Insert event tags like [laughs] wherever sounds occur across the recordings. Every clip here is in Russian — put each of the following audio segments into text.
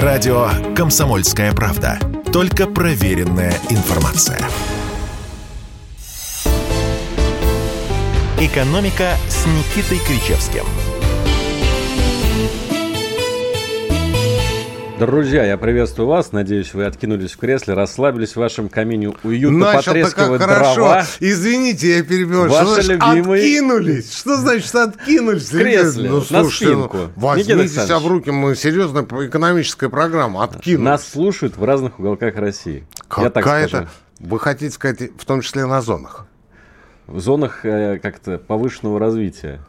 Радио «Комсомольская правда». Только проверенная информация. «Экономика» с Никитой Кричевским – Друзья, я приветствую вас. Надеюсь, вы откинулись в кресле, расслабились в вашем камине уютно потрескивают дрова. Извините, я перебил. Ваши что любимые... Откинулись? Что значит откинулись? В кресле, ну, слушайте, на спинку. Ну, возьмите себя в руки, мы серьезная экономическая программа. Откинулись. Нас слушают в разных уголках России. Какая-то... Вы хотите сказать, в том числе на зонах? В зонах э, как-то повышенного развития.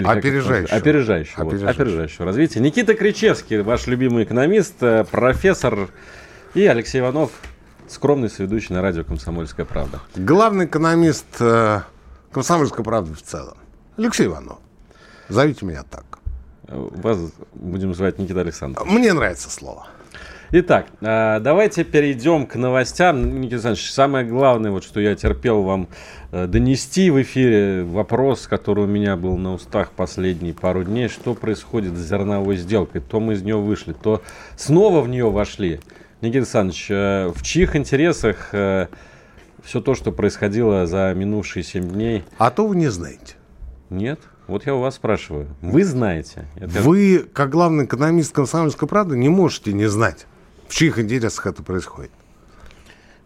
Или опережающего. Опережающего. Опережающего. Вот, опережающего развития. Никита Кричевский, ваш любимый экономист, э, профессор, и Алексей Иванов, скромный соведущий на радио «Комсомольская правда». Главный экономист э, «Комсомольской правды» в целом. Алексей Иванов. Зовите меня так. Вас будем звать Никита Александрович. Мне нравится слово. Итак, а, давайте перейдем к новостям. Никита Александрович, самое главное, вот, что я терпел вам э, донести в эфире, вопрос, который у меня был на устах последние пару дней, что происходит с зерновой сделкой. То мы из нее вышли, то снова в нее вошли. Никита Александрович, э, в чьих интересах э, все то, что происходило за минувшие семь дней? А то вы не знаете. Нет? Вот я у вас спрашиваю. Вы знаете? Это... Вы, как главный экономист «Комсомольской правды», не можете не знать. В чьих интересах это происходит?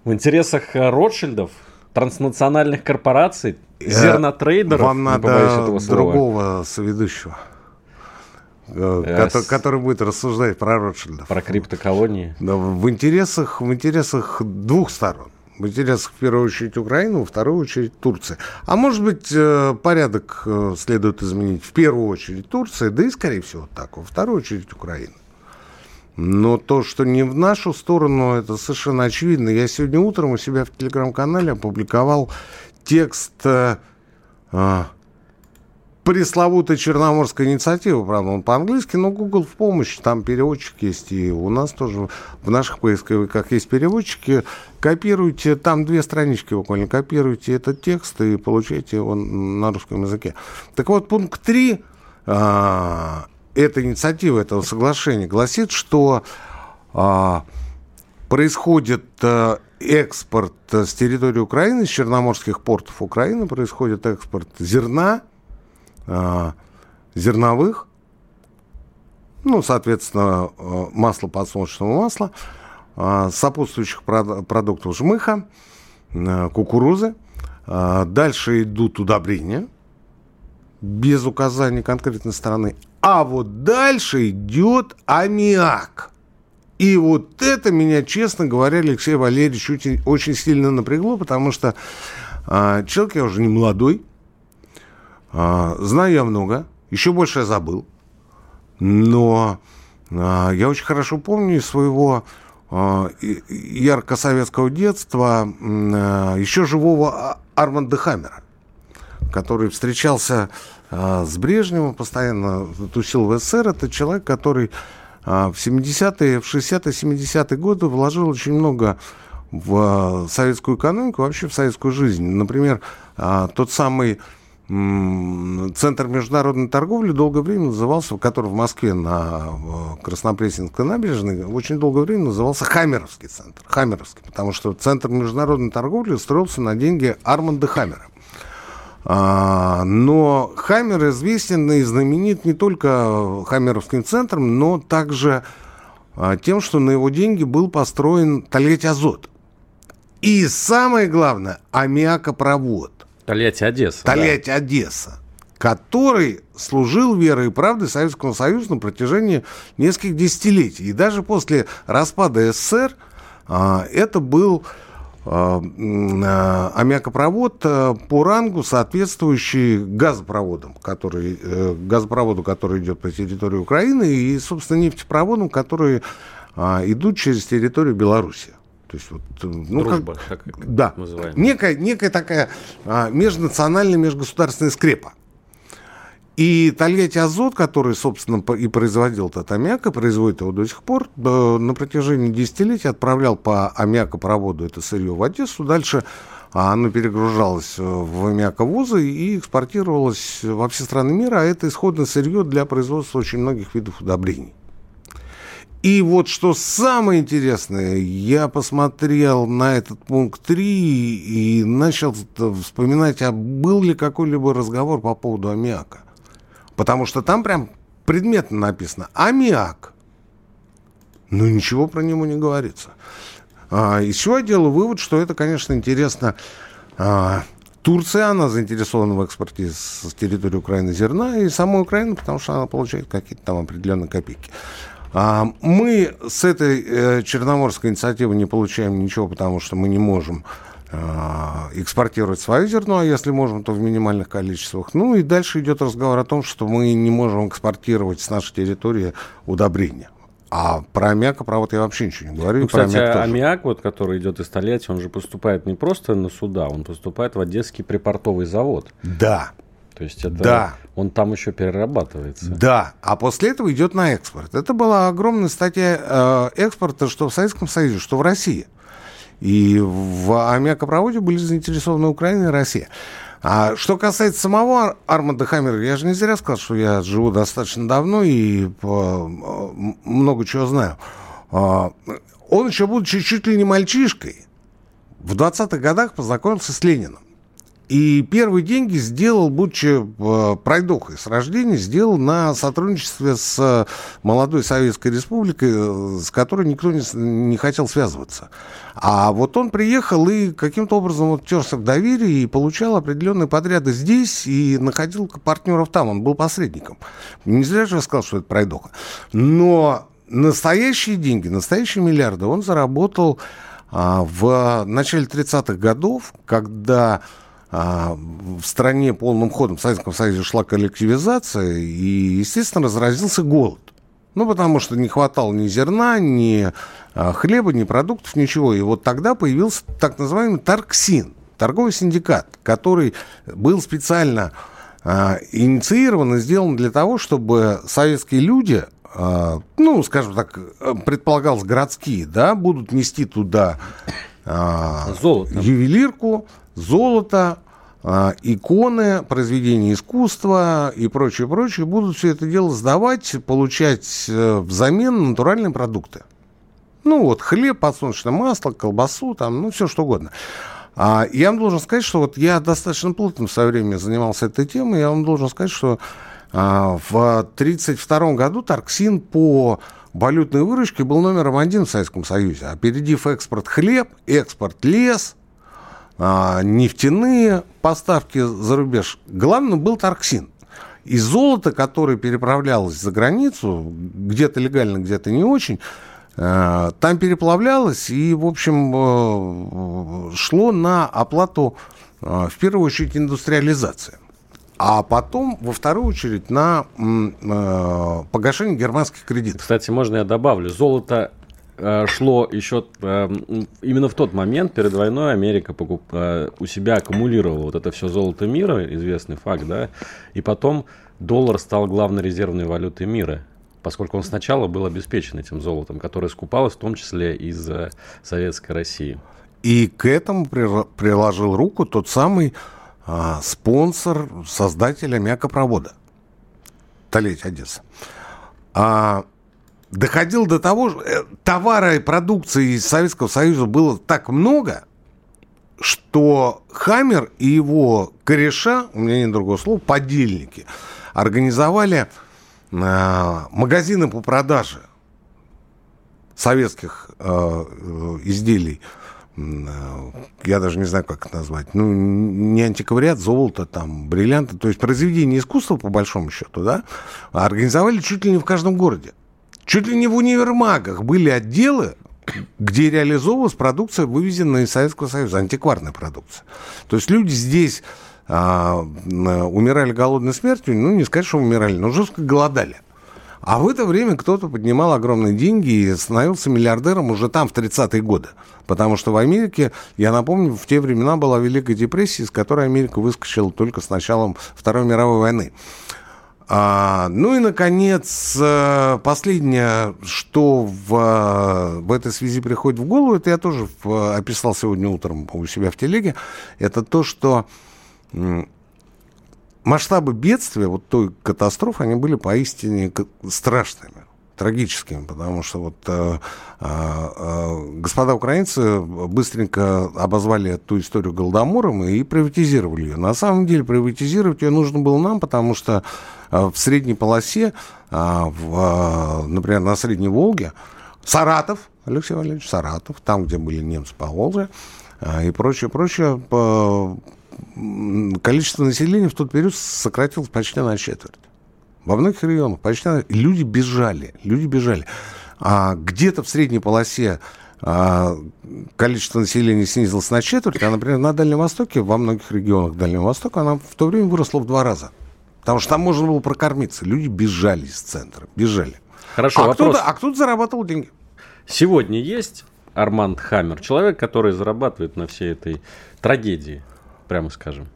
В интересах э, Ротшильдов, транснациональных корпораций, э, зернотрейдеров. Вам надо другого соведущего. Э, который, который будет рассуждать про Ротшильдов. Про криптоколонии. Да, в интересах, в интересах двух сторон. В интересах, в первую очередь, Украины, во вторую очередь, Турции. А может быть, порядок следует изменить в первую очередь Турции, да и, скорее всего, так, во вторую очередь Украины. Но то, что не в нашу сторону, это совершенно очевидно. Я сегодня утром у себя в телеграм-канале опубликовал текст э, э, пресловутой Черноморской инициативы, правда, он по-английски, но Google в помощь, там переводчик есть, и у нас тоже в наших поисковиках есть переводчики. Копируйте, там две странички буквально, копируйте этот текст и получаете его на русском языке. Так вот, пункт 3 эта инициатива, этого соглашения гласит, что а, происходит а, экспорт с территории Украины, с черноморских портов Украины происходит экспорт зерна, а, зерновых, ну, соответственно, а, масла подсолнечного масла, а, сопутствующих продуктов жмыха, а, кукурузы. Дальше идут удобрения – без указания конкретной стороны. А вот дальше идет аммиак. И вот это меня, честно говоря, Алексей Валерьевич очень, очень сильно напрягло, потому что а, человек я уже не молодой, а, знаю я много, еще больше я забыл. Но а, я очень хорошо помню из своего а, ярко-советского детства а, еще живого Арманда Хаммера который встречался с Брежневым, постоянно тусил в СССР. Это человек, который э, в 70-е, в 60-е, 70-е годы вложил очень много в советскую экономику, вообще в советскую жизнь. Например, тот самый Центр международной торговли долгое время назывался, который в Москве на Краснопресненской набережной, очень долгое время назывался Хаммеровский центр. Хаммеровский, потому что Центр международной торговли строился на деньги Арманда Хаммера. А, но Хаммер известен и знаменит не только Хаммеровским центром, но также а, тем, что на его деньги был построен Тольятти Азот. И самое главное, аммиакопровод. Тольятти Одесса. Тольятти да. Одесса который служил верой и правдой Советскому Союзу на протяжении нескольких десятилетий. И даже после распада СССР а, это был аммиакопровод э, по рангу, соответствующий газопроводам, который, газопроводу, который идет по территории Украины, и, собственно, нефтепроводам, которые идут через территорию Беларуси. То есть вот, ну, Дружба, как, как да, называем. Некая, некая такая межнациональная, межгосударственная скрепа. И Тольятти Азот, который, собственно, и производил этот аммиак, и производит его до сих пор, на протяжении десятилетий отправлял по аммиакопроводу это сырье в Одессу. Дальше оно перегружалось в аммиаковозы и экспортировалось во все страны мира, а это исходное сырье для производства очень многих видов удобрений. И вот что самое интересное, я посмотрел на этот пункт 3 и начал вспоминать, а был ли какой-либо разговор по поводу аммиака. Потому что там прям предметно написано «аммиак». Ну, ничего про него не говорится. А, из чего я делаю вывод, что это, конечно, интересно. А, Турция, она заинтересована в экспорте с территории Украины зерна, и сама Украина, потому что она получает какие-то там определенные копейки. А, мы с этой э, черноморской инициативы не получаем ничего, потому что мы не можем экспортировать свое зерно, а если можем, то в минимальных количествах. Ну и дальше идет разговор о том, что мы не можем экспортировать с нашей территории удобрения. А про аммиак, про вот я вообще ничего не говорю. Ну, кстати, аммиак, аммиак, вот, который идет из Тольятти, он же поступает не просто на суда, он поступает в Одесский припортовый завод. Да. То есть это да. он там еще перерабатывается. Да, а после этого идет на экспорт. Это была огромная статья э, экспорта, что в Советском Союзе, что в России. И в аммиакопроводе были заинтересованы Украина и Россия. А что касается самого Арманда Хаммера, я же не зря сказал, что я живу достаточно давно и по, много чего знаю. А, он еще, будучи чуть ли не мальчишкой, в 20-х годах познакомился с Лениным. И первые деньги сделал, будучи э, пройдохой с рождения, сделал на сотрудничестве с молодой Советской Республикой, э, с которой никто не, не хотел связываться. А вот он приехал и каким-то образом вот терся в доверии и получал определенные подряды здесь и находил партнеров там. Он был посредником. Не зря же я сказал, что это пройдоха. Но настоящие деньги, настоящие миллиарды он заработал а, в начале 30-х годов, когда в стране полным ходом в Советском Союзе шла коллективизация, и, естественно, разразился голод. Ну, потому что не хватало ни зерна, ни а, хлеба, ни продуктов, ничего. И вот тогда появился так называемый Тарксин, торговый синдикат, который был специально а, инициирован и сделан для того, чтобы советские люди, а, ну, скажем так, предполагалось городские, да, будут нести туда а, Золото. ювелирку, золото, а, иконы, произведения искусства и прочее, прочее, будут все это дело сдавать, получать э, взамен натуральные продукты. Ну вот, хлеб, подсолнечное масло, колбасу, там, ну все что угодно. А, я вам должен сказать, что вот я достаточно плотно в свое время занимался этой темой, я вам должен сказать, что а, в 1932 году Тарксин по валютной выручке был номером один в Советском Союзе, опередив экспорт хлеб, экспорт лес – а, нефтяные поставки за рубеж. Главным был Тарксин. И золото, которое переправлялось за границу, где-то легально, где-то не очень, э, там переплавлялось и, в общем, э, шло на оплату, э, в первую очередь, индустриализации. А потом, во вторую очередь, на погашение германских кредитов. Кстати, можно я добавлю, золото Э, шло еще э, именно в тот момент перед войной Америка покуп, э, у себя аккумулировала вот это все золото мира, известный факт, да, и потом доллар стал главной резервной валютой мира, поскольку он сначала был обеспечен этим золотом, которое скупалось в том числе из Советской России. И к этому приложил руку тот самый а, спонсор, создатель аммиакопровода. Толеть Одесса. А, доходил до того, что э, товара и продукции из Советского Союза было так много, что Хаммер и его кореша, у меня нет другого слова, подельники, организовали э, магазины по продаже советских э, э изделий. Э, я даже не знаю, как это назвать. Ну, не антиквариат, золото, там, бриллианты. То есть произведения искусства, по большому счету, да, организовали чуть ли не в каждом городе. Чуть ли не в универмагах были отделы, где реализовывалась продукция, вывезенная из Советского Союза, антикварная продукция. То есть люди здесь а, умирали голодной смертью, ну, не сказать, что умирали, но жестко голодали. А в это время кто-то поднимал огромные деньги и становился миллиардером уже там, в 30-е годы. Потому что в Америке, я напомню, в те времена была Великая депрессия, из которой Америка выскочила только с началом Второй мировой войны. А, ну и, наконец, э, последнее, что в, в этой связи приходит в голову, это я тоже описал сегодня утром у себя в телеге, это то, что масштабы бедствия, вот той катастрофы, они были поистине страшными. Трагическими, потому что вот э, э, э, господа украинцы быстренько обозвали эту историю Голодомором и приватизировали ее. На самом деле приватизировать ее нужно было нам, потому что э, в средней полосе, э, в, э, например, на Средней Волге, Саратов, Алексей Валерьевич, Саратов, там, где были немцы по Волге, э, и прочее, прочее, по, количество населения в тот период сократилось почти на четверть. Во многих регионах почти люди бежали, люди бежали. А где-то в средней полосе а, количество населения снизилось на четверть, а, например, на Дальнем Востоке, во многих регионах Дальнего Востока, она в то время выросла в два раза. Потому что там можно было прокормиться. Люди бежали из центра, бежали. Хорошо, а вопрос. кто-то, а кто-то зарабатывал деньги. Сегодня есть Арманд Хаммер, человек, который зарабатывает на всей этой трагедии, прямо скажем.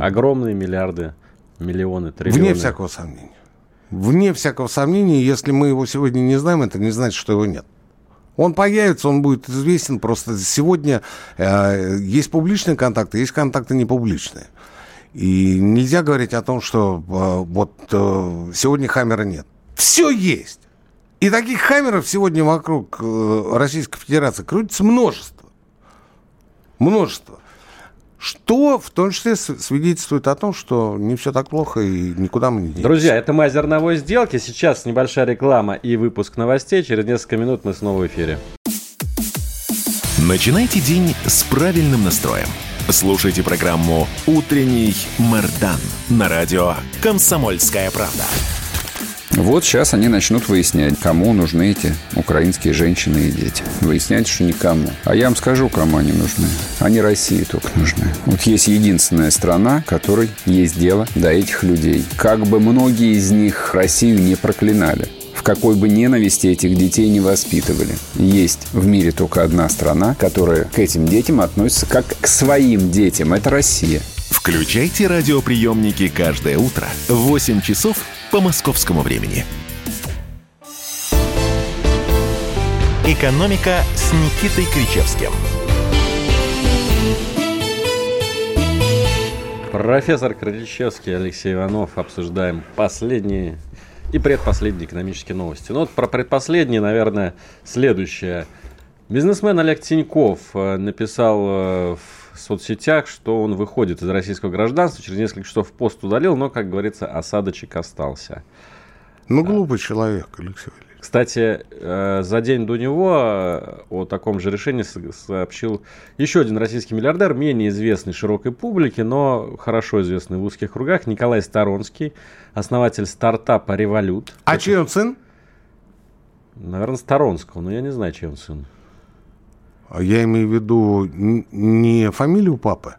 Огромные миллиарды, миллионы, триллионы. Вне всякого сомнения. Вне всякого сомнения, если мы его сегодня не знаем, это не значит, что его нет. Он появится, он будет известен. Просто сегодня э, есть публичные контакты, есть контакты непубличные. И нельзя говорить о том, что э, вот э, сегодня Хаммера нет. Все есть. И таких Хаммеров сегодня вокруг э, Российской Федерации крутится множество. Множество. Что в том числе свидетельствует о том, что не все так плохо и никуда мы не денемся. Друзья, это мы о зерновой сделке. Сейчас небольшая реклама и выпуск новостей. Через несколько минут мы снова в эфире. Начинайте день с правильным настроем. Слушайте программу «Утренний Мардан» на радио «Комсомольская правда». Вот сейчас они начнут выяснять, кому нужны эти украинские женщины и дети. Выяснять, что никому. А я вам скажу, кому они нужны. Они России только нужны. Вот есть единственная страна, которой есть дело до этих людей. Как бы многие из них Россию не проклинали. В какой бы ненависти этих детей не воспитывали. Есть в мире только одна страна, которая к этим детям относится как к своим детям. Это Россия. Включайте радиоприемники каждое утро в 8 часов по московскому времени. «Экономика» с Никитой Кричевским. Профессор Крыльчевский, Алексей Иванов. Обсуждаем последние и предпоследние экономические новости. Ну вот про предпоследние, наверное, следующее. Бизнесмен Олег Тиньков э, написал э, в соцсетях, что он выходит из российского гражданства. Через несколько часов пост удалил, но, как говорится, осадочек остался. Ну, глупый человек, Алексей Валерьевич. Кстати, э, за день до него э, о таком же решении со- сообщил еще один российский миллиардер, менее известный широкой публике, но хорошо известный в узких кругах, Николай Сторонский, основатель стартапа «Револют». А чей он сын? Наверное, Сторонского, но я не знаю, чей он сын. А Я имею в виду не фамилию папы,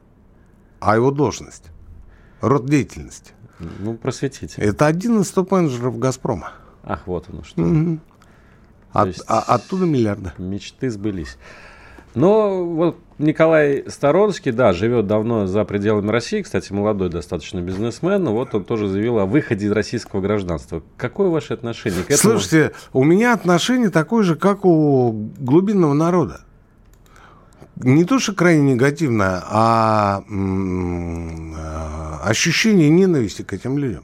а его должность, род деятельности. Ну, просветите. Это один из топ-менеджеров «Газпрома». Ах, вот оно что. Мгм. От- есть- а- оттуда миллиарды. Мечты сбылись. Но вот Николай Сторонский, да, живет давно за пределами России, кстати, молодой достаточно бизнесмен, но вот он тоже заявил о выходе из российского гражданства. Какое ваше отношение к этому? Слушайте, у меня отношение такое же, как у глубинного народа. Не то, что крайне негативное, а а, ощущение ненависти к этим людям.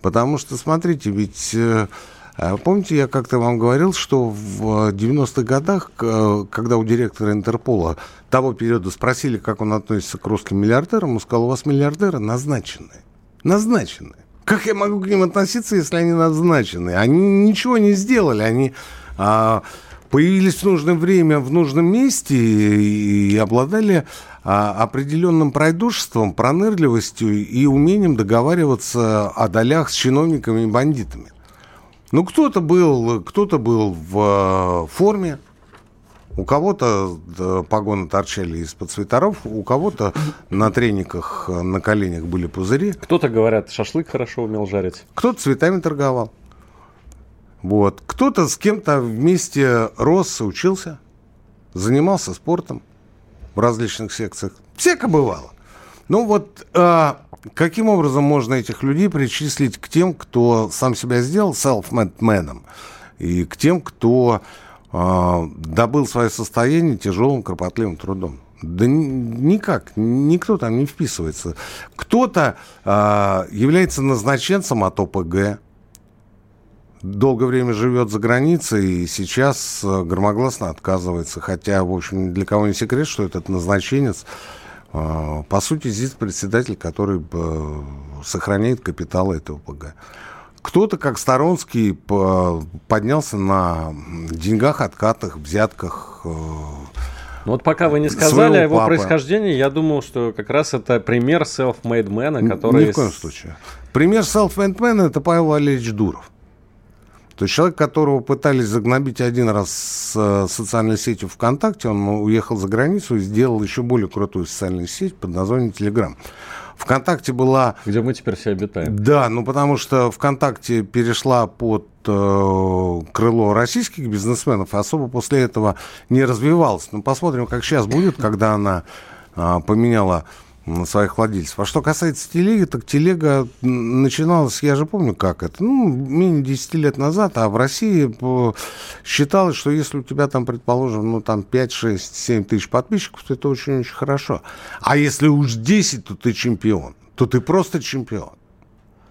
Потому что, смотрите, ведь э, э, помните, я как-то вам говорил, что в 90-х годах, когда у директора Интерпола того периода спросили, как он относится к русским миллиардерам, он сказал, у вас миллиардеры назначенные. Назначенные. Как я могу к ним относиться, если они назначены? Они ничего не сделали, они а, появились в нужное время в нужном месте и, обладали а, определенным пройдушеством, пронырливостью и умением договариваться о долях с чиновниками и бандитами. Ну, кто-то был, кто-то был в э, форме, у кого-то погоны торчали из-под свитеров, у кого-то на трениках, э, на коленях были пузыри. Кто-то, говорят, шашлык хорошо умел жарить. Кто-то цветами торговал. Вот. Кто-то с кем-то вместе рос, учился, занимался спортом в различных секциях. Всяко бывало. Ну вот а, каким образом можно этих людей причислить к тем, кто сам себя сделал self-made man, и к тем, кто а, добыл свое состояние тяжелым, кропотливым трудом? Да ни- никак, никто там не вписывается. Кто-то а, является назначенцем от ОПГ, долгое время живет за границей и сейчас э, громогласно отказывается. Хотя, в общем, для кого не секрет, что этот назначенец, э, по сути, здесь председатель, который э, сохраняет капитал этого ПГ. Кто-то, как Сторонский, поднялся на деньгах, откатах, взятках. Ну вот пока вы не сказали о его папы. происхождении, я думал, что как раз это пример self-made man, который... Ни в коем случае. Пример self-made man это Павел Валерьевич Дуров. То есть человек, которого пытались загнобить один раз с э, социальной сетью ВКонтакте, он уехал за границу и сделал еще более крутую социальную сеть под названием Телеграм. ВКонтакте была... Где мы теперь все обитаем. Да, ну потому что ВКонтакте перешла под э, крыло российских бизнесменов, и особо после этого не развивалась. Ну посмотрим, как сейчас будет, когда она э, поменяла своих владельцев. А что касается телеги, так телега начиналась, я же помню, как это, ну, менее 10 лет назад, а в России считалось, что если у тебя там, предположим, ну, там 5, 6, 7 тысяч подписчиков, то это очень-очень хорошо. А если уж 10, то ты чемпион, то ты просто чемпион.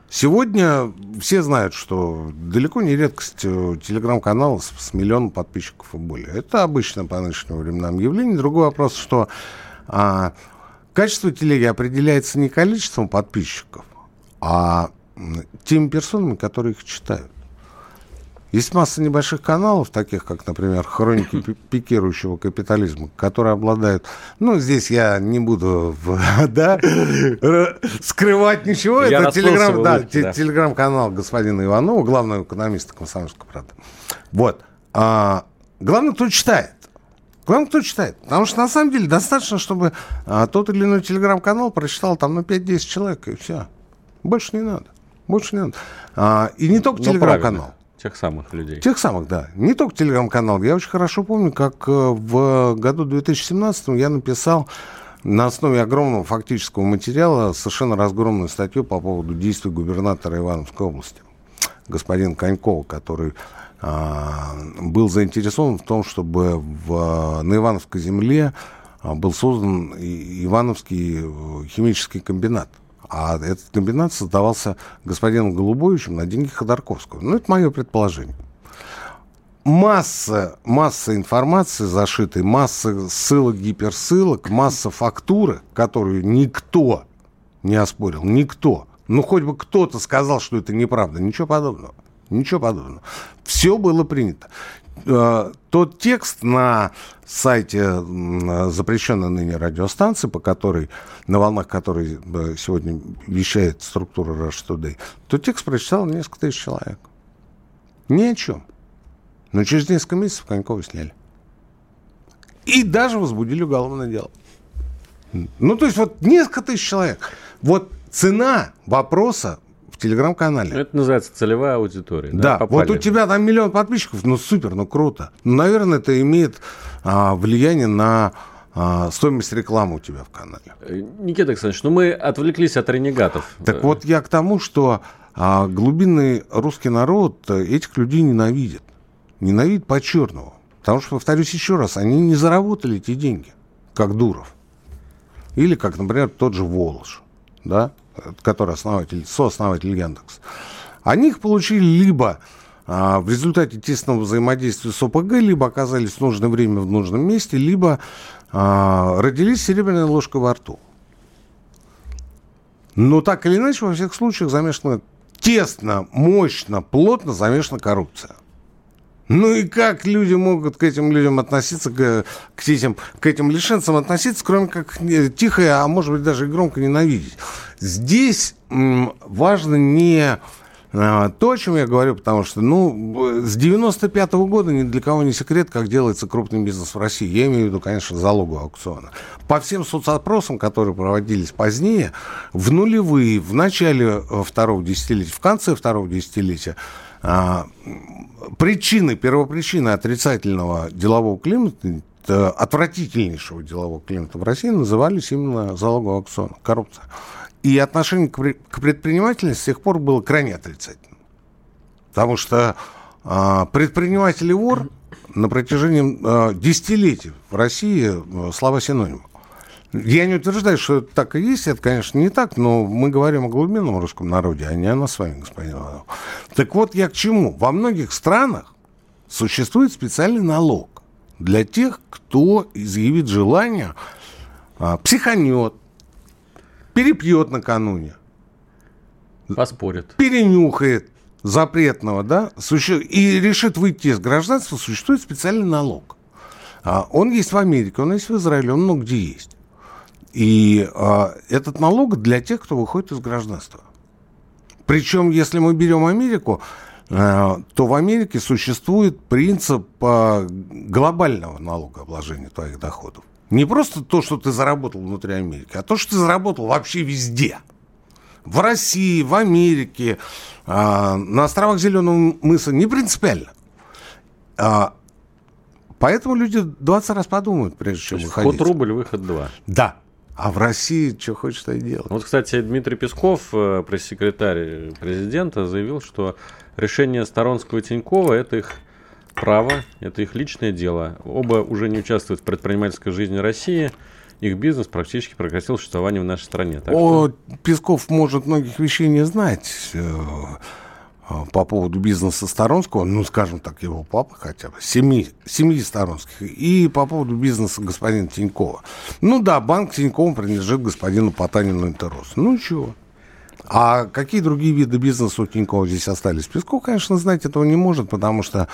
Сегодня все знают, что далеко не редкость э, телеграм-канала с, с миллионом подписчиков и более. Это обычно по нынешним временам явление. Другой вопрос, что а, Качество телеги определяется не количеством подписчиков, а теми персонами, которые их читают. Есть масса небольших каналов, таких как, например, «Хроники [laughs] пикирующего капитализма», которые обладают... Ну, здесь я не буду [laughs] да, скрывать ничего. Я Это телеграм, да, да. телеграм-канал господина Иванова, главного экономиста комсомольской правды. Вот. А, главное, кто читает. Главное, кто читает. Потому что, на самом деле, достаточно, чтобы а, тот или иной телеграм-канал прочитал там, ну, 5-10 человек, и все. Больше не надо. Больше не надо. А, и не только телеграм-канал. Тех самых людей. Тех самых, да. Не только телеграм-канал. Я очень хорошо помню, как э, в году 2017 я написал на основе огромного фактического материала совершенно разгромную статью по поводу действий губернатора Ивановской области, господина Конькова, который был заинтересован в том, чтобы в, на Ивановской земле а, был создан Ивановский э, химический комбинат. А этот комбинат создавался господином Голубовичем на деньги Ходорковского. Ну, это мое предположение. Масса, масса информации зашитой, масса ссылок, гиперссылок, масса фактуры, которую никто не оспорил, никто. Ну, хоть бы кто-то сказал, что это неправда. Ничего подобного. Ничего подобного. Все было принято. Э, тот текст на сайте запрещенной ныне радиостанции, по которой, на волнах которой э, сегодня вещает структура Rush Today, тот текст прочитал несколько тысяч человек. Ни о чем. Но через несколько месяцев Конькова сняли. И даже возбудили уголовное дело. Ну, то есть вот несколько тысяч человек. Вот цена вопроса в телеграм-канале. Это называется целевая аудитория. Да, да вот у тебя там миллион подписчиков, ну супер, ну круто. Ну, наверное, это имеет а, влияние на а, стоимость рекламы у тебя в канале. Э, Никита Александрович, ну мы отвлеклись от ренегатов. Так вот я к тому, что а, глубинный русский народ этих людей ненавидит. Ненавидит по-черному. Потому что, повторюсь еще раз, они не заработали эти деньги, как Дуров. Или, как, например, тот же Волош. Да? Который основатель, сооснователь Яндекс, они их получили либо а, в результате тесного взаимодействия с ОПГ, либо оказались в нужное время в нужном месте, либо а, родились серебряной ложкой во рту. Но так или иначе, во всех случаях замешана тесно, мощно, плотно замешана коррупция. Ну и как люди могут к этим людям относиться, к, к, этим, к этим лишенцам относиться, кроме как тихо, а может быть даже и громко ненавидеть. Здесь важно не то, о чем я говорю, потому что, ну, с 95 -го года ни для кого не секрет, как делается крупный бизнес в России. Я имею в виду, конечно, залогового аукциона. По всем соцопросам, которые проводились позднее, в нулевые, в начале э, второго десятилетия, в конце второго десятилетия, а, причины, первопричины отрицательного делового климата, отвратительнейшего делового климата в России назывались именно залоговый аукцион, коррупция. И отношение к предпринимательности с тех пор было крайне отрицательным. Потому что а, предприниматель и вор на протяжении а, десятилетий в России а, слова синонимы. Я не утверждаю, что это так и есть, это, конечно, не так, но мы говорим о глубинном русском народе, а не о нас с вами, господин Иванов. Так вот, я к чему? Во многих странах существует специальный налог для тех, кто изъявит желание, а, психанет, перепьет накануне, Поспорит. перенюхает запретного, да, суще... и решит выйти из гражданства, существует специальный налог. А, Он есть в Америке, он есть в Израиле, он много где есть. И а, этот налог для тех, кто выходит из гражданства. Причем, если мы берем Америку, а, то в Америке существует принцип а, глобального налогообложения твоих доходов. Не просто то, что ты заработал внутри Америки, а то, что ты заработал вообще везде. В России, в Америке, а, на островах Зеленого мыса, не принципиально. А, Поэтому люди 20 раз подумают, прежде чем выходить. вход рубль, выход два. Да. А в России что хочешь, то и делать. Вот, кстати, Дмитрий Песков, э, пресс-секретарь президента, заявил, что решение Сторонского и Тинькова – это их право, это их личное дело. Оба уже не участвуют в предпринимательской жизни России. Их бизнес практически прекратил существование в нашей стране. Так что- О, Песков может многих вещей не знать э, э, по поводу бизнеса Сторонского, ну, скажем так, его папа хотя бы, семьи, семьи Сторонских, и по поводу бизнеса господина Тинькова. Ну да, банк Тинькова принадлежит господину Потанину Интерос. Ну, чего? А какие другие виды бизнеса у Тинькова здесь остались? Песков, конечно, знать этого не может, потому что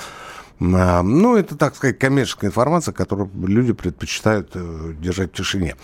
ну, это, так сказать, коммерческая информация, которую люди предпочитают э, держать в тишине.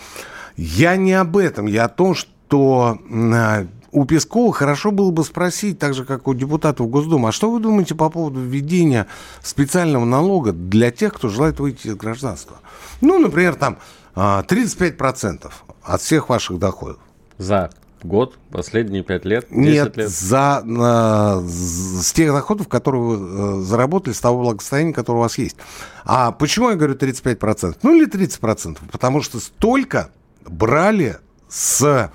Я не об этом, я о том, что а, у Пескова хорошо было бы спросить, так же, как у депутатов Госдумы, а что вы думаете по поводу введения специального налога для тех, кто желает выйти из гражданства? Ну, например, там а, 35% от всех ваших доходов. За год, последние пять лет, 10 Нет, лет. за, на- с тех доходов, которые вы э, заработали, с того благосостояния, которое у вас есть. А почему я говорю 35%? Ну или 30%? Потому что столько брали с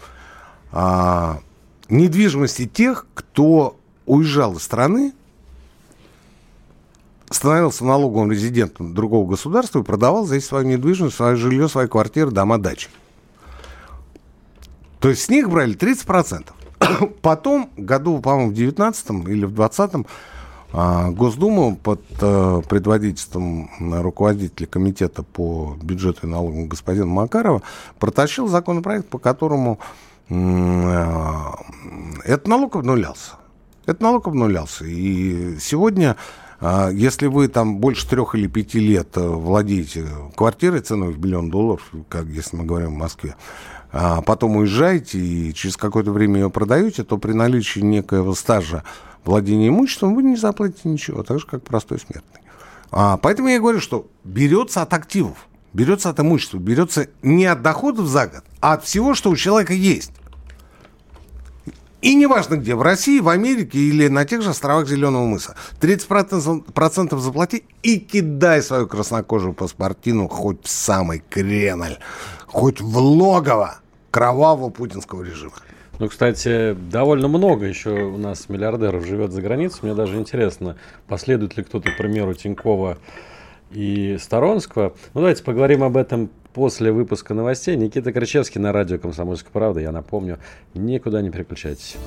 а, недвижимости тех, кто уезжал из страны, становился налоговым резидентом другого государства и продавал здесь свою недвижимость, свое жилье, свои квартиры, дома, дачи. То есть с них брали 30%. [coughs] Потом, году, по-моему, в 19 или в 20 Госдума под э, предводительством руководителя комитета по бюджету и налогам господина Макарова протащил законопроект, по которому э, этот налог обнулялся. Этот налог обнулялся. И сегодня, а, если вы там больше трех или пяти лет э, владеете квартирой ценой в миллион долларов, как если мы говорим в Москве, а потом уезжаете и через какое-то время ее продаете, то при наличии некоего стажа владения имуществом вы не заплатите ничего, так же, как простой смертный. А, поэтому я говорю, что берется от активов, берется от имущества, берется не от доходов за год, а от всего, что у человека есть. И неважно где, в России, в Америке или на тех же островах Зеленого мыса. 30% процентов заплати и кидай свою краснокожую паспортину хоть в самый Кремль, хоть в логово кровавого путинского режима. Ну, кстати, довольно много еще у нас миллиардеров живет за границей. Мне даже интересно, последует ли кто-то примеру Тинькова и Сторонского. Ну, давайте поговорим об этом после выпуска новостей. Никита Кричевский на радио «Комсомольская правда». Я напомню, никуда не переключайтесь.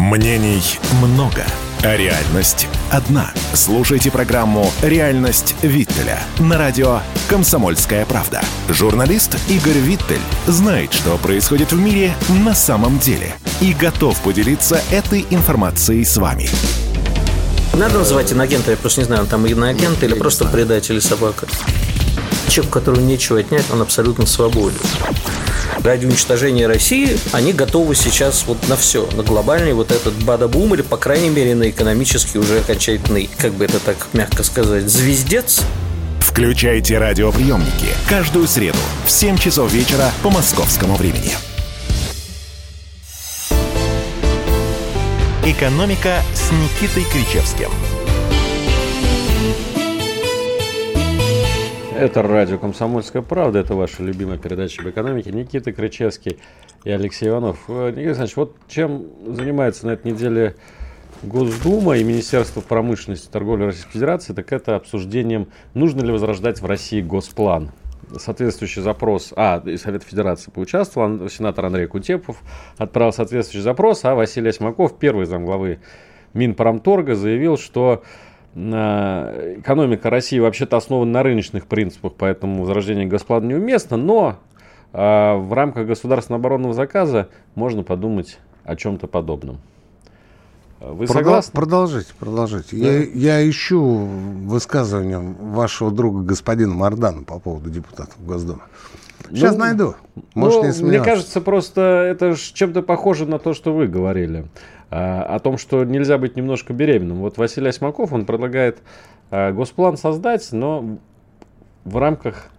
Мнений много, а реальность одна. Слушайте программу «Реальность Виттеля» на радио «Комсомольская правда». Журналист Игорь Виттель знает, что происходит в мире на самом деле и готов поделиться этой информацией с вами. Надо называть инагента, я просто не знаю, он там иноагент или просто предатель или собака. Человек, которого нечего отнять, он абсолютно свободен. Ради уничтожения России они готовы сейчас вот на все, на глобальный вот этот бада-бум или, по крайней мере, на экономический уже окончательный, как бы это так мягко сказать, звездец. Включайте радиоприемники каждую среду в 7 часов вечера по московскому времени. «Экономика» с Никитой Кричевским. Это радио «Комсомольская правда». Это ваша любимая передача об экономике. Никита Кричевский и Алексей Иванов. Э, Никита Александрович, вот чем занимается на этой неделе Госдума и Министерство промышленности и торговли Российской Федерации, так это обсуждением, нужно ли возрождать в России госплан. соответствующий запрос, а, и Совет Федерации поучаствовал, сенатор Андрей Кутепов отправил соответствующий запрос, а Василий Осьмаков, первый замглавы Минпромторга, заявил, что экономика России вообще-то основана на рыночных принципах, поэтому возрождение госплана неуместно, но э, в рамках государственного оборонного заказа можно подумать о чем-то подобном. Вы Продол- согласны? Продолжите, продолжите. Да. Я, я ищу высказывание вашего друга господина Мардана по поводу депутатов Госдумы. Сейчас ну, найду. Может, ну, не Мне кажется, просто это чем-то похоже на то, что вы говорили. А, о том, что нельзя быть немножко беременным. Вот Василий Осьмаков, он предлагает а, госплан создать, но в рамках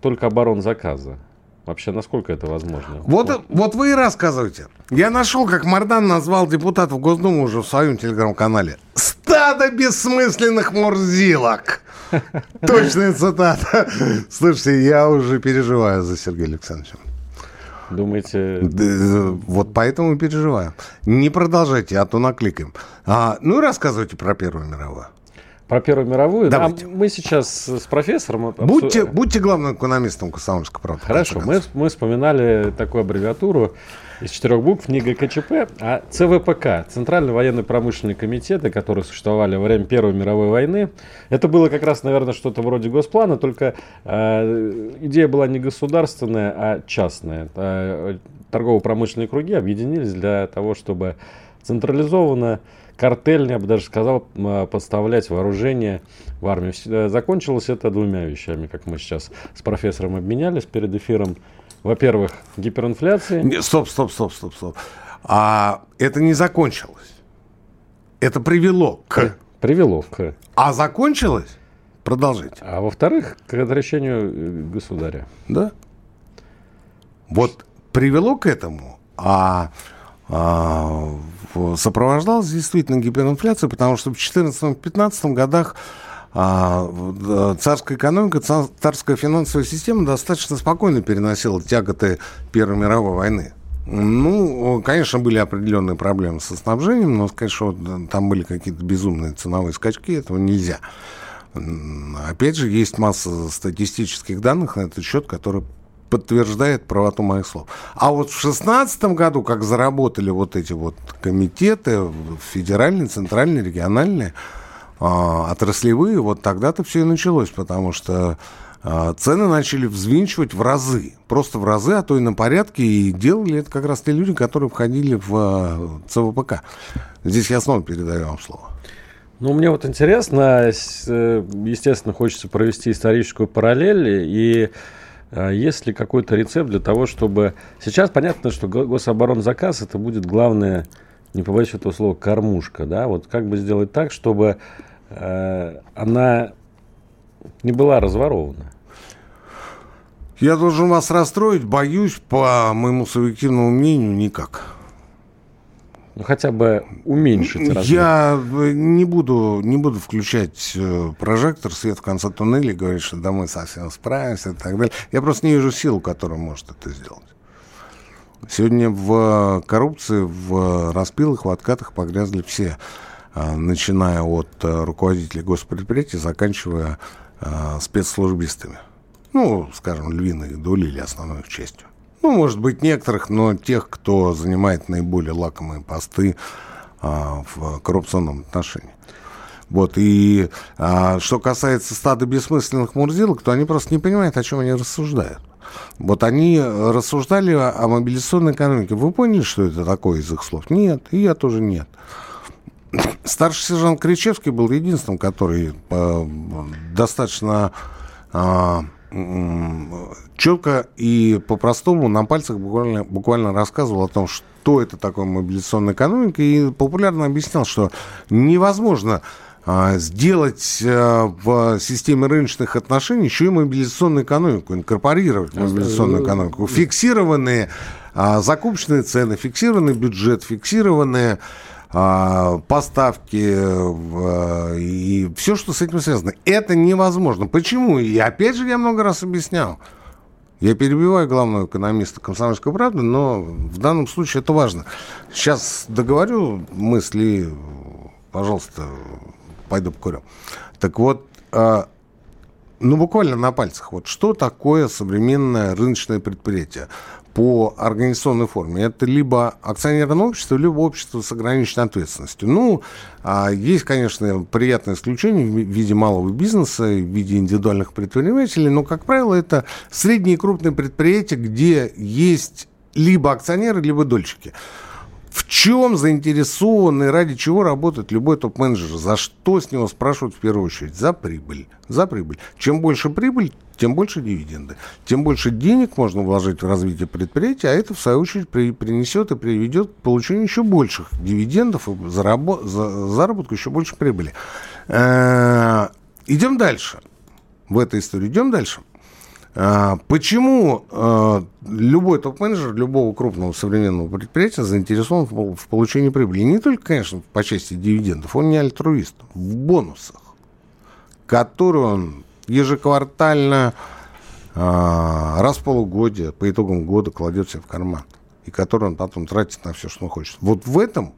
только оборонзаказа. Вообще, насколько это возможно? Вот, вот. вы и рассказываете. Я нашел, как Мардан назвал депутатов Госдумы уже в своем телеграм-канале. Стадо бессмысленных мурзилок. [laughs] Точная цитата. Слушайте, я уже переживаю за Сергея Александровича. Думаете? Вот поэтому переживаю. Не продолжайте, а то накликаем. А, ну и рассказывайте про Первую мировую про Первую мировую. Давайте. А мы сейчас с профессором... Будьте, будьте главным экономистом Комсомольской правды. Хорошо, мы, мы вспоминали такую аббревиатуру из четырех букв, не ГКЧП, а ЦВПК, Центральный военно-промышленный комитеты, которые существовали во время Первой мировой войны. Это было как раз, наверное, что-то вроде госплана, только э, идея была не государственная, а частная. Э, торгово-промышленные круги объединились для того, чтобы централизованно картельно, я бы даже сказал, поставлять вооружение в армию. Э, закончилось это двумя вещами, как мы сейчас с профессором обменялись перед эфиром. Во-первых, гиперинфляция. Стоп, стоп, стоп, стоп, стоп. А это не закончилось. Это привело к... Привело к... А закончилось? Продолжите. А во-вторых, к решению э, государя. Да. Вот привело к этому, а, а сопровождалась действительно гиперинфляция, потому что в 2014-2015 годах царская экономика, царская финансовая система достаточно спокойно переносила тяготы Первой мировой войны. Ну, конечно, были определенные проблемы со снабжением, но сказать, что там были какие-то безумные ценовые скачки, этого нельзя. Опять же, есть масса статистических данных на этот счет, которые подтверждает правоту моих слов. А вот в шестнадцатом году, как заработали вот эти вот комитеты, федеральные, центральные, региональные, а, отраслевые, вот тогда-то все и началось, потому что а, цены начали взвинчивать в разы. Просто в разы, а то и на порядке. И делали это как раз те люди, которые входили в а, ЦВПК. Здесь я снова передаю вам слово. Ну, мне вот интересно, э, естественно, хочется провести историческую параллель. И а есть ли какой-то рецепт для того, чтобы... Сейчас понятно, что гособоронзаказ это будет главное, не побоюсь этого слова, кормушка. Да? Вот как бы сделать так, чтобы она не была разворована? Я должен вас расстроить, боюсь, по моему субъективному мнению, никак. Ну, хотя бы уменьшить размер. Я э, не буду, не буду включать э, прожектор, свет в конце туннеля и говорить, что да мы совсем справимся и так далее. Я просто не вижу силу, которая может это сделать. Сегодня в коррупции, в распилах, в откатах погрязли все, э, начиная от руководителей госпредприятий, заканчивая спецслужбистами. Ну, скажем, львиной долей или основной частью. Ну, может быть, некоторых, но тех, кто занимает наиболее лакомые посты в коррупционном отношении. Вот, и а, что касается стада бессмысленных мурзилок, то они просто не понимают, о чем они рассуждают. Вот они рассуждали о мобилизационной экономике. Вы поняли, что это такое из их слов? Нет, и я тоже нет. Старший сержант Кричевский был единственным, который э, достаточно э, четко и по-простому на пальцах буквально, буквально рассказывал о том, что это такое мобилизационная экономика, и популярно объяснял, что невозможно а, сделать а, в системе рыночных отношений еще и мобилизационную экономику, инкорпорировать мобилизационную экономику. Фиксированные а, закупочные цены, фиксированный бюджет, фиксированные поставки а, и все, что с этим связано. Это невозможно. Почему? И опять же я много раз объяснял. Я перебиваю главного экономиста комсомольской правды, но в данном случае это важно. Сейчас договорю мысли, пожалуйста, пойду покурю. Так вот, а, ну, буквально на пальцах. Вот что такое современное рыночное предприятие? По организационной форме. Это либо акционерное общество, либо общество с ограниченной ответственностью. Ну, а есть, конечно, приятное исключение в виде малого бизнеса, в виде индивидуальных предпринимателей, но, как правило, это средние и крупные предприятия, где есть либо акционеры, либо дольщики в чем заинтересован и ради чего работает любой топ-менеджер? За что с него спрашивают в первую очередь? За прибыль. За прибыль. Чем больше прибыль, тем больше дивиденды. Тем больше денег можно вложить в развитие предприятия, а это, в свою очередь, при, принесет и приведет к получению еще больших дивидендов и зарабо- за, заработку еще больше прибыли. Э-э- идем дальше. В этой истории идем дальше. А, почему а, любой топ-менеджер любого крупного современного предприятия заинтересован в получении прибыли? не только, конечно, по части дивидендов, он не альтруист, в бонусах, которые он ежеквартально, а, раз в полугодие, по итогам года кладет себе в карман, и который он потом тратит на все, что он хочет. Вот в этом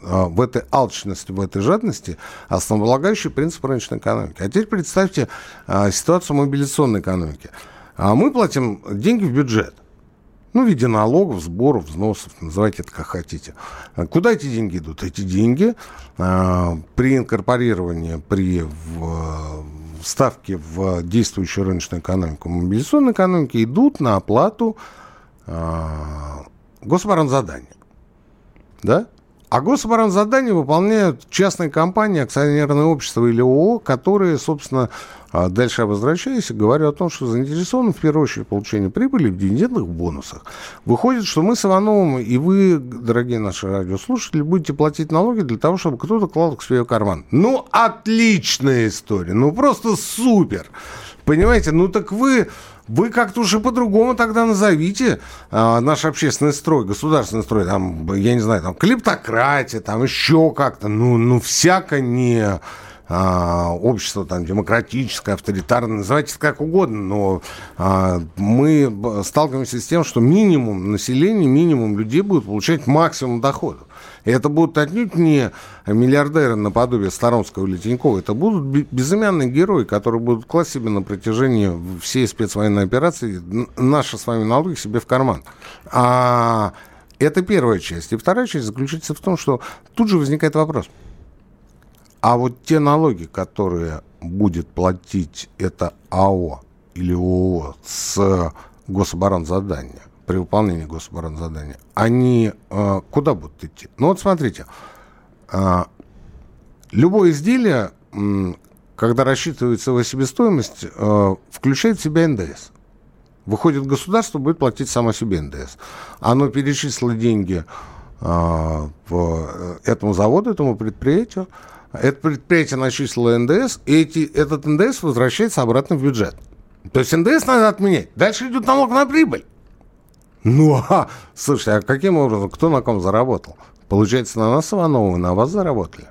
в этой алчности, в этой жадности основополагающий принцип рыночной экономики. А теперь представьте а, ситуацию мобилизационной экономики. А мы платим деньги в бюджет. Ну, в виде налогов, сборов, взносов, называйте это как хотите. А куда эти деньги идут? Эти деньги а, при инкорпорировании, при вставке в действующую рыночную экономику, мобилизационной экономики идут на оплату а, гособоронзадания. Да? А гособоронзадание выполняют частные компании, акционерные общества или ООО, которые, собственно, а, дальше возвращаясь, говорю о том, что заинтересованы в первую очередь в получении прибыли, в дивидендных бонусах. Выходит, что мы с Ивановым и вы, дорогие наши радиослушатели, будете платить налоги для того, чтобы кто-то клал их в свой карман. Ну, отличная история, ну просто супер. Понимаете, ну так вы вы как-то уже по-другому тогда назовите а, наш общественный строй, государственный строй, там, я не знаю, там, клептократия, там, еще как-то, ну, ну, всяко не а, общество там демократическое, авторитарное, называйте это как угодно, но а, мы сталкиваемся с тем, что минимум населения, минимум людей будут получать максимум доходов. И это будут отнюдь не миллиардеры наподобие Сторонского или Тинькова. Это будут безымянные герои, которые будут класть себе на протяжении всей спецвоенной операции наши с вами налоги себе в карман. А это первая часть. И вторая часть заключается в том, что тут же возникает вопрос. А вот те налоги, которые будет платить это АО или ООО с гособоронзадания, при выполнении гособоронзадания, они э, куда будут идти? Ну вот смотрите, э, любое изделие, э, когда рассчитывается его себестоимость, э, включает в себя НДС. Выходит государство, будет платить само себе НДС. Оно перечислило деньги э, в этому заводу, этому предприятию, это предприятие начислило НДС, и эти, этот НДС возвращается обратно в бюджет. То есть НДС надо отменять. Дальше идет налог на прибыль. Ну, а, слушайте, а каким образом, кто на ком заработал? Получается, на нас Ивановы, на вас заработали.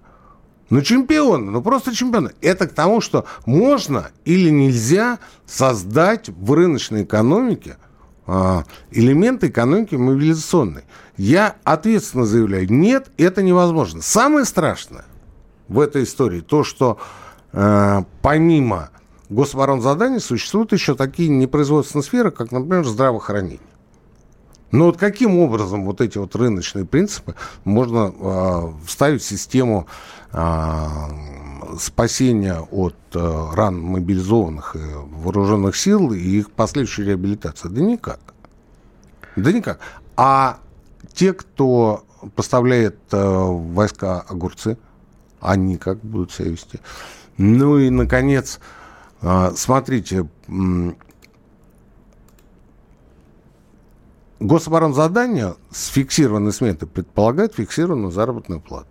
Ну, чемпион, ну просто чемпион. Это к тому, что можно или нельзя создать в рыночной экономике а, элементы экономики мобилизационной. Я ответственно заявляю, нет, это невозможно. Самое страшное в этой истории то, что э, помимо гособоронзаданий существуют еще такие непроизводственные сферы, как, например, здравоохранение. Но вот каким образом вот эти вот рыночные принципы можно э, вставить в систему э, спасения от э, ран мобилизованных и вооруженных сил и их последующей реабилитации? Да никак. Да никак. А те, кто поставляет э, войска огурцы, они как будут себя вести? Ну и, наконец, э, смотрите, Гособоронзадание с фиксированной сметой предполагает фиксированную заработную плату.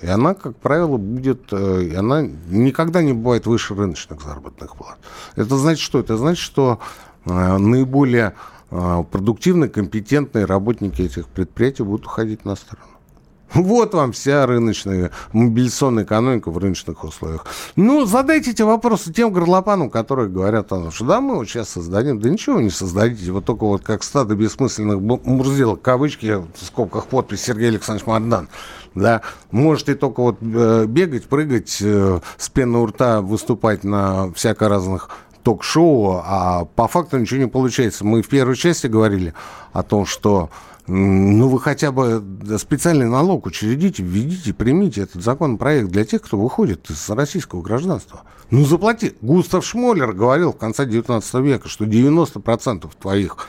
И она, как правило, будет, э, и она никогда не бывает выше рыночных заработных плат. Это значит что? Это значит, что э, наиболее э, продуктивные, компетентные работники этих предприятий будут уходить на сторону. Вот вам вся рыночная мобилизационная экономика в рыночных условиях. Ну, задайте эти вопросы тем горлопанам, которые говорят о том, что да, мы вот сейчас создадим. Да ничего не создадите. Вот только вот как стадо бессмысленных мурзилок, кавычки, в скобках подпись Сергей Александрович Мардан. Да, можете только вот э, бегать, прыгать, э, с пены у рта выступать на всяко разных ток-шоу, а по факту ничего не получается. Мы в первой части говорили о том, что ну, вы хотя бы специальный налог учредите, введите, примите этот законопроект для тех, кто выходит из российского гражданства. Ну, заплати. Густав Шмоллер говорил в конце 19 века, что 90% твоих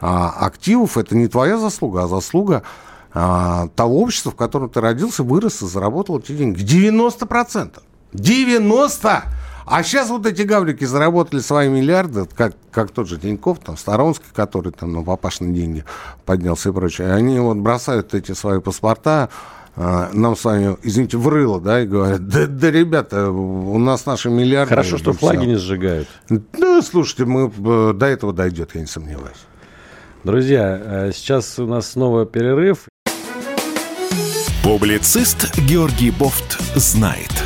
а, активов – это не твоя заслуга, а заслуга а, того общества, в котором ты родился, вырос и заработал эти деньги. 90%! 90%! А сейчас вот эти гаврики заработали свои миллиарды, как, как тот же Тиньков, там, Сторонский, который там на папашные деньги поднялся и прочее. Они вот бросают эти свои паспорта, а, нам с вами, извините, врыло, да, и говорят, да, да, ребята, у нас наши миллиарды... Хорошо, что флаги все. не сжигают. Ну, слушайте, мы, э, до этого дойдет, я не сомневаюсь. Друзья, э, сейчас у нас снова перерыв. Публицист Георгий Бофт знает.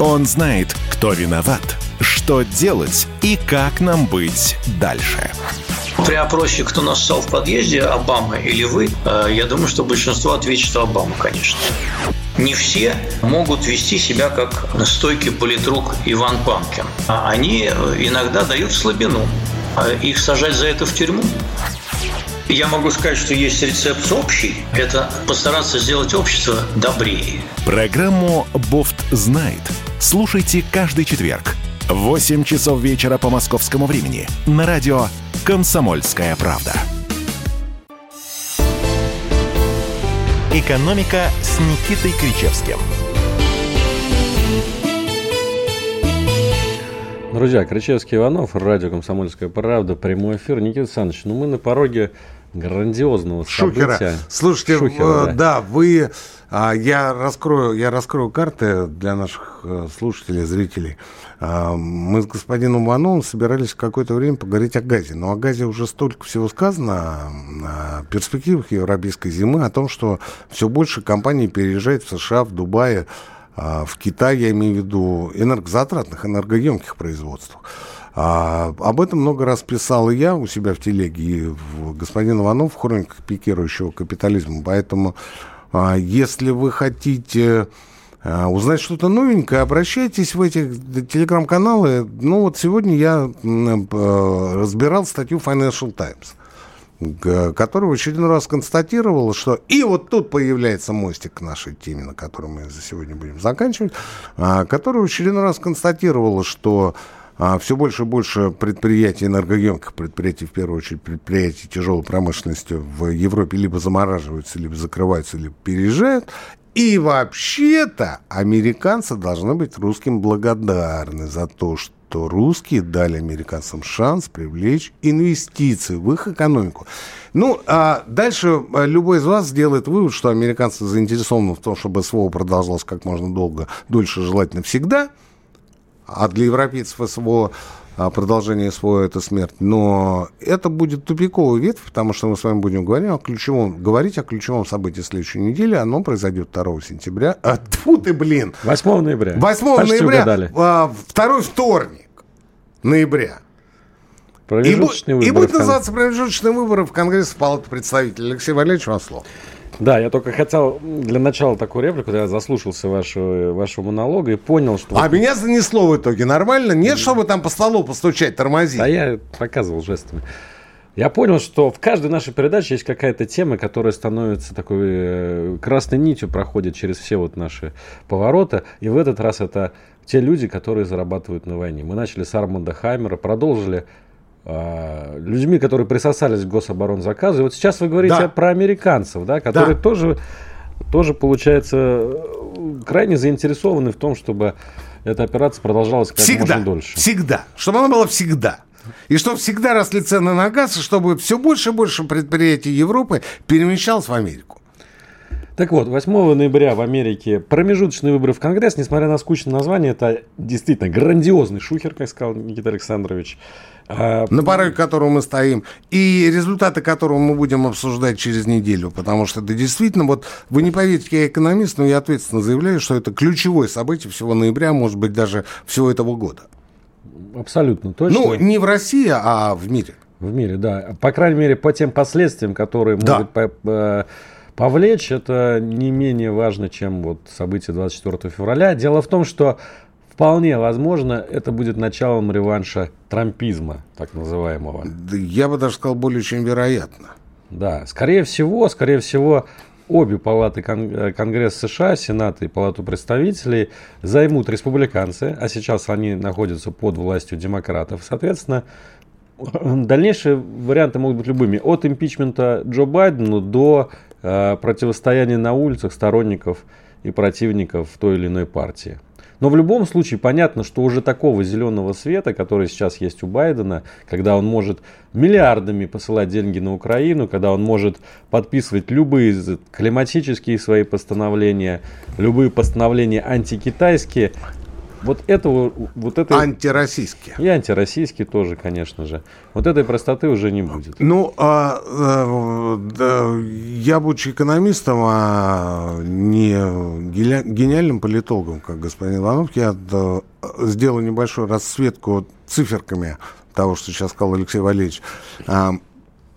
Он знает, кто виноват, что делать и как нам быть дальше. При опросе, кто нассал в подъезде, Обама или вы, э, я думаю, что большинство ответит, что Обама, конечно. Не все могут вести себя как стойкий политрук Иван Панкин. А они э, иногда дают слабину. А их сажать за это в тюрьму. Я могу сказать, что есть рецепт общий. Это постараться сделать общество добрее. Программу «Бофт знает» слушайте каждый четверг в 8 часов вечера по московскому времени на радио «Комсомольская правда». «Экономика» с Никитой Кричевским – Друзья, Кричевский Иванов, радио «Комсомольская правда», прямой эфир. Никита Александрович, ну мы на пороге грандиозного Шухера. события. Слушайте, Шухера, да. да, вы... А, я, раскрою, я раскрою карты для наших э, слушателей, зрителей. А, мы с господином Ивановым собирались какое-то время поговорить о газе. Но о газе уже столько всего сказано, о перспективах европейской зимы, о том, что все больше компаний переезжает в США, в Дубае, а, в Китае, я имею в виду, энергозатратных, энергоемких производствах. А, об этом много раз писал и я у себя в телеге, и в господин Иванов в хрониках пикирующего капитализма. Поэтому, если вы хотите а, узнать что-то новенькое, обращайтесь в эти телеграм-каналы. Ну вот сегодня я разбирал статью Financial Times который в очередной раз констатировал, что и вот тут появляется мостик к нашей теме, на которой мы за сегодня будем заканчивать, который в очередной раз констатировал, что а все больше и больше предприятий, энергоемких предприятий, в первую очередь предприятий тяжелой промышленности в Европе либо замораживаются, либо закрываются, либо переезжают. И вообще-то американцы должны быть русским благодарны за то, что русские дали американцам шанс привлечь инвестиции в их экономику. Ну, а дальше а, любой из вас сделает вывод, что американцы заинтересованы в том, чтобы СВО продолжалось как можно долго, дольше, желательно всегда – а для европейцев СВО а, продолжение СВО – это смерть. Но это будет тупиковый ветвь, потому что мы с вами будем говорить о ключевом, говорить о ключевом событии следующей недели. Оно произойдет 2 сентября. А, тьфу ты, блин! 8 ноября. 8 Почти ноября. Угадали. А, второй вторник ноября. И, и будет называться промежуточные выборы в Конгресс в Палату представителей. Алексей Валерьевич, вам слово. Да, я только хотел для начала такую реплику, я заслушался вашего, вашего монолога и понял, что... А меня занесло в итоге нормально? Нет, чтобы там по столу постучать, тормозить? Да я показывал жестами. Я понял, что в каждой нашей передаче есть какая-то тема, которая становится такой э, красной нитью, проходит через все вот наши повороты. И в этот раз это те люди, которые зарабатывают на войне. Мы начали с Арманда Хаймера, продолжили а, людьми, которые присосались к гособоронзаказу. И вот сейчас вы говорите да. про американцев, да, которые да. тоже, тоже, получается, крайне заинтересованы в том, чтобы эта операция продолжалась как всегда, можно дольше. Всегда. Чтобы она была всегда. И чтобы всегда росли цены на газ, и чтобы все больше и больше предприятий Европы перемещалось в Америку. Так вот, 8 ноября в Америке промежуточные выборы в Конгресс, несмотря на скучное название, это действительно грандиозный шухер, как сказал Никита Александрович. А, на пороге которого мы стоим, и результаты которого мы будем обсуждать через неделю, потому что это действительно, вот вы не поверите, я экономист, но я ответственно заявляю, что это ключевое событие всего ноября, может быть, даже всего этого года. Абсолютно точно. Ну, не в России, а в мире. В мире, да. По крайней мере, по тем последствиям, которые да. могут по повлечь, это не менее важно, чем вот события 24 февраля. Дело в том, что вполне возможно, это будет началом реванша трампизма, так называемого. Я бы даже сказал, более чем вероятно. Да, скорее всего, скорее всего, обе палаты Конгресса США, Сенат и Палату представителей займут республиканцы, а сейчас они находятся под властью демократов. Соответственно, дальнейшие варианты могут быть любыми. От импичмента Джо Байдену до э, противостояния на улицах сторонников и противников той или иной партии. Но в любом случае понятно, что уже такого зеленого света, который сейчас есть у Байдена, когда он может миллиардами посылать деньги на Украину, когда он может подписывать любые климатические свои постановления, любые постановления антикитайские, вот этого, вот это антироссийские. И антироссийские тоже, конечно же. Вот этой простоты уже не будет. Ну, а, а, да, я, будучи экономистом, а не гениальным политологом, как господин Иванов, я да, сделал небольшую расцветку циферками того, что сейчас сказал Алексей Валерьевич.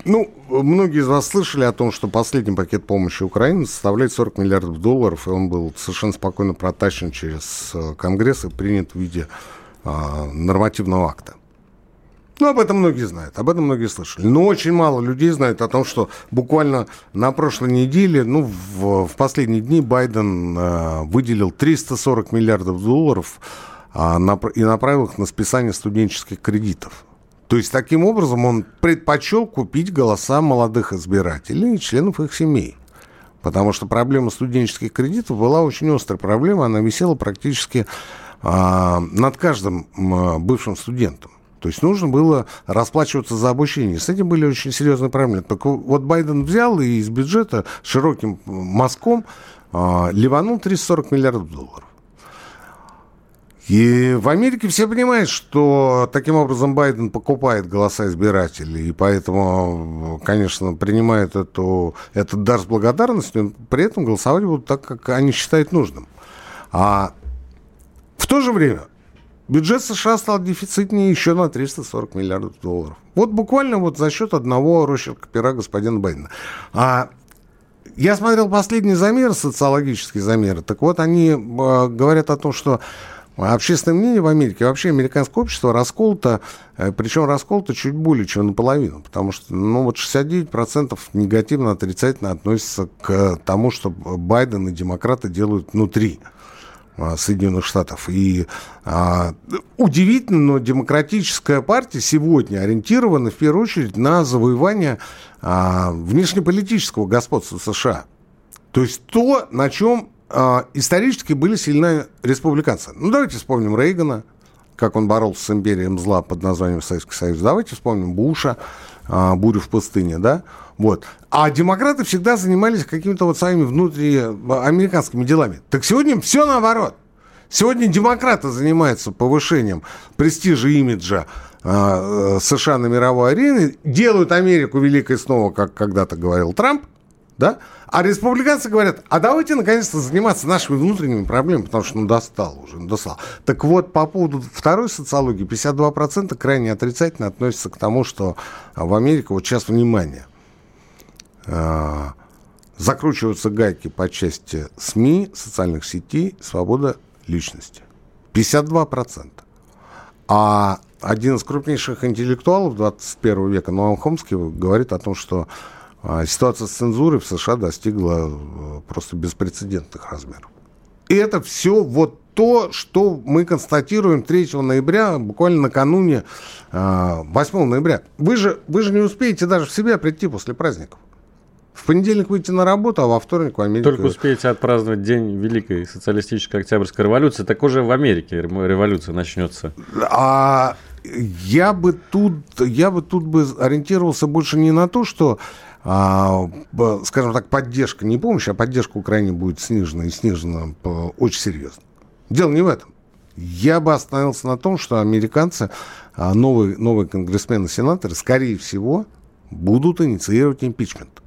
Ну, многие из вас слышали о том, что последний пакет помощи Украине составляет 40 миллиардов долларов, и он был совершенно спокойно протащен через э, Конгресс и принят в виде а, нормативного акта. Ну, об этом многие знают, об этом многие слышали. Но очень мало людей знают о том, что буквально на прошлой неделе, ну, в, в последние дни Байден а, выделил 340 миллиардов долларов а, на, и направил их на списание студенческих кредитов. То есть, таким образом, он предпочел купить голоса молодых избирателей и членов их семей. Потому что проблема студенческих кредитов была очень острой проблемой. Она висела практически а, над каждым а, бывшим студентом. То есть нужно было расплачиваться за обучение. С этим были очень серьезные проблемы. Так вот Байден взял и из бюджета широким мазком а, ливанул 340 миллиардов долларов. И в Америке все понимают, что таким образом Байден покупает голоса избирателей, и поэтому, конечно, принимает эту, этот дар с благодарностью, при этом голосовать будут так, как они считают нужным. А в то же время бюджет США стал дефицитнее еще на 340 миллиардов долларов. Вот буквально вот за счет одного росчерка пера господина Байдена. А я смотрел последний замер, социологический замер. Так вот, они э, говорят о том, что Общественное мнение в Америке, вообще американское общество расколото, э, причем расколото чуть более чем наполовину, потому что ну, вот 69% негативно, отрицательно относятся к тому, что Байден и демократы делают внутри а, Соединенных Штатов. И а, удивительно, но демократическая партия сегодня ориентирована в первую очередь на завоевание а, внешнеполитического господства США. То есть то, на чем исторически были сильны республиканцы. Ну, давайте вспомним Рейгана, как он боролся с империей зла под названием Советский Союз. Давайте вспомним Буша, э, бурю в пустыне, да? Вот. А демократы всегда занимались какими-то вот своими внутриамериканскими делами. Так сегодня все наоборот. Сегодня демократы занимаются повышением престижа имиджа э, США на мировой арене, делают Америку великой снова, как когда-то говорил Трамп, да? А республиканцы говорят, а давайте наконец-то заниматься нашими внутренними проблемами, потому что ну достал уже, ну достал. Так вот, по поводу второй социологии, 52% крайне отрицательно относятся к тому, что в Америке, вот сейчас внимание, а, закручиваются гайки по части СМИ, социальных сетей, свобода личности. 52%. А один из крупнейших интеллектуалов 21 века, Ноам Хомский, говорит о том, что а ситуация с цензурой в США достигла э, просто беспрецедентных размеров. И это все вот то, что мы констатируем 3 ноября, буквально накануне 8 а, ноября. Вы же, вы же не успеете даже в себя прийти после праздников. В понедельник выйти на работу, а во вторник в Америке... Только успеете отпраздновать День Великой Социалистической Октябрьской революции, так уже в Америке революция начнется. А я бы тут, я бы тут бы ориентировался больше не на то, что а, скажем так, поддержка, не помощь, а поддержка Украине будет снижена и снижена очень серьезно. Дело не в этом. Я бы остановился на том, что американцы, а, новые, новые конгрессмены, сенаторы, скорее всего, будут инициировать импичмент.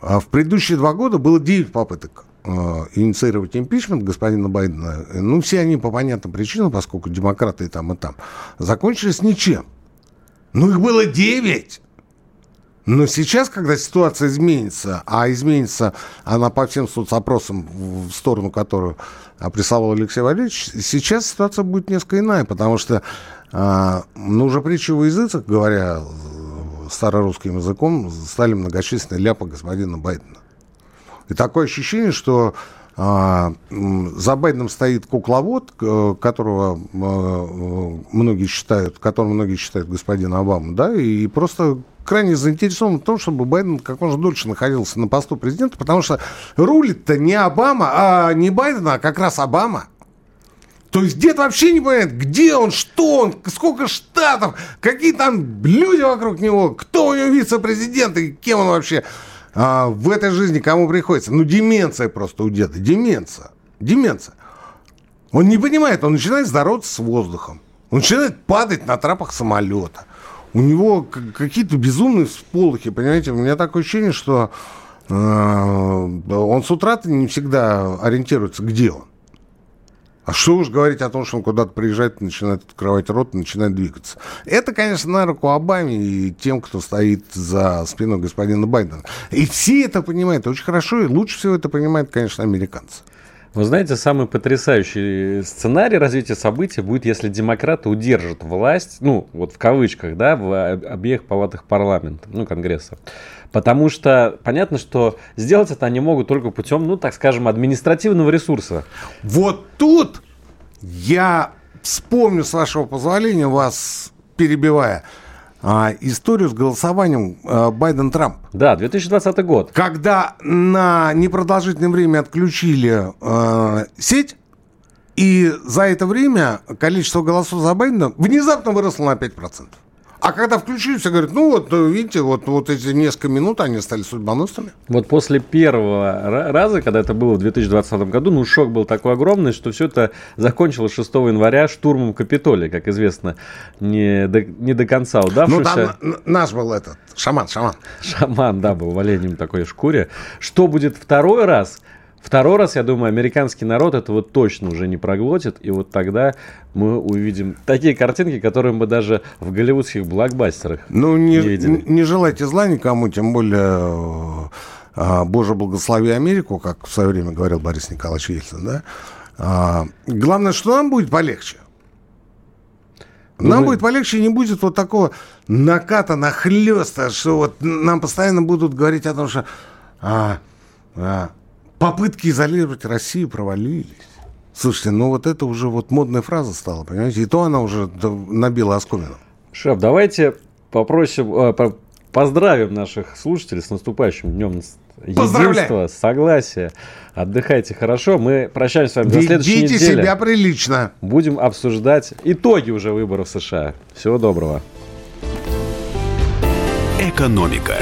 А в предыдущие два года было 9 попыток а, инициировать импичмент господина Байдена. Ну, все они по понятным причинам, поскольку демократы и там, и там, закончились ничем. Ну, их было 9. Но сейчас, когда ситуация изменится, а изменится она по всем соцопросам, в сторону которую прессовал Алексей Валерьевич, сейчас ситуация будет несколько иная, потому что, а, ну, уже притчу в языцах, говоря старорусским языком, стали многочисленные ляпы господина Байдена. И такое ощущение, что за Байденом стоит кукловод, которого а, многие считают, которым многие считают господина Обаму, да, и просто крайне заинтересован в том, чтобы Байден как можно дольше находился на посту президента, потому что рулит-то не Обама, а не Байден, а как раз Обама. То есть дед вообще не понимает, где он, что он, сколько штатов, какие там люди вокруг него, кто у него вице-президент и кем он вообще а, в этой жизни кому приходится. Ну, деменция просто у деда, деменция, деменция. Он не понимает, он начинает здороваться с воздухом. Он начинает падать на трапах самолета у него какие-то безумные всполохи, понимаете? У меня такое ощущение, что э, он с утра не всегда ориентируется, где он. А что уж говорить о том, что он куда-то приезжает, начинает открывать рот, начинает двигаться. Это, конечно, на руку Обаме и тем, кто стоит за спиной господина Байдена. И все это понимают очень хорошо, и лучше всего это понимают, конечно, американцы. Вы знаете, самый потрясающий сценарий развития событий будет, если демократы удержат власть, ну, вот в кавычках, да, в обеих палатах парламента, ну, Конгресса. Потому что понятно, что сделать это они могут только путем, ну, так скажем, административного ресурса. Вот тут я вспомню, с вашего позволения, вас перебивая – а, историю с голосованием а, Байден-Трамп. Да, 2020 год. Когда на непродолжительное время отключили а, сеть, и за это время количество голосов за Байдена внезапно выросло на 5%. А когда включили, все говорят, ну вот, видите, вот, вот эти несколько минут, они стали судьбоносными. Вот после первого раза, когда это было в 2020 году, ну, шок был такой огромный, что все это закончилось 6 января штурмом Капитолия, как известно, не до, не до конца удавшийся. Ну, там наш был этот, шаман, шаман. Шаман, да, был в оленем такой шкуре. Что будет второй раз – Второй раз, я думаю, американский народ этого точно уже не проглотит, и вот тогда мы увидим такие картинки, которые мы даже в голливудских блокбастерах ну, не, не видели. Не желайте зла никому, тем более а, Боже благослови Америку, как в свое время говорил Борис Николаевич Ельцин, да? А, главное, что нам будет полегче. Нам ну, будет полегче, не будет вот такого наката, нахлеста, что вот нам постоянно будут говорить о том, что а, а, попытки изолировать Россию провалились. Слушайте, ну вот это уже вот модная фраза стала, понимаете? И то она уже набила оскомину. Шеф, давайте попросим, э, поздравим наших слушателей с наступающим днем единства, согласия. Отдыхайте хорошо. Мы прощаемся с вами Ведите до следующей недели. себя прилично. Будем обсуждать итоги уже выборов в США. Всего доброго. Экономика.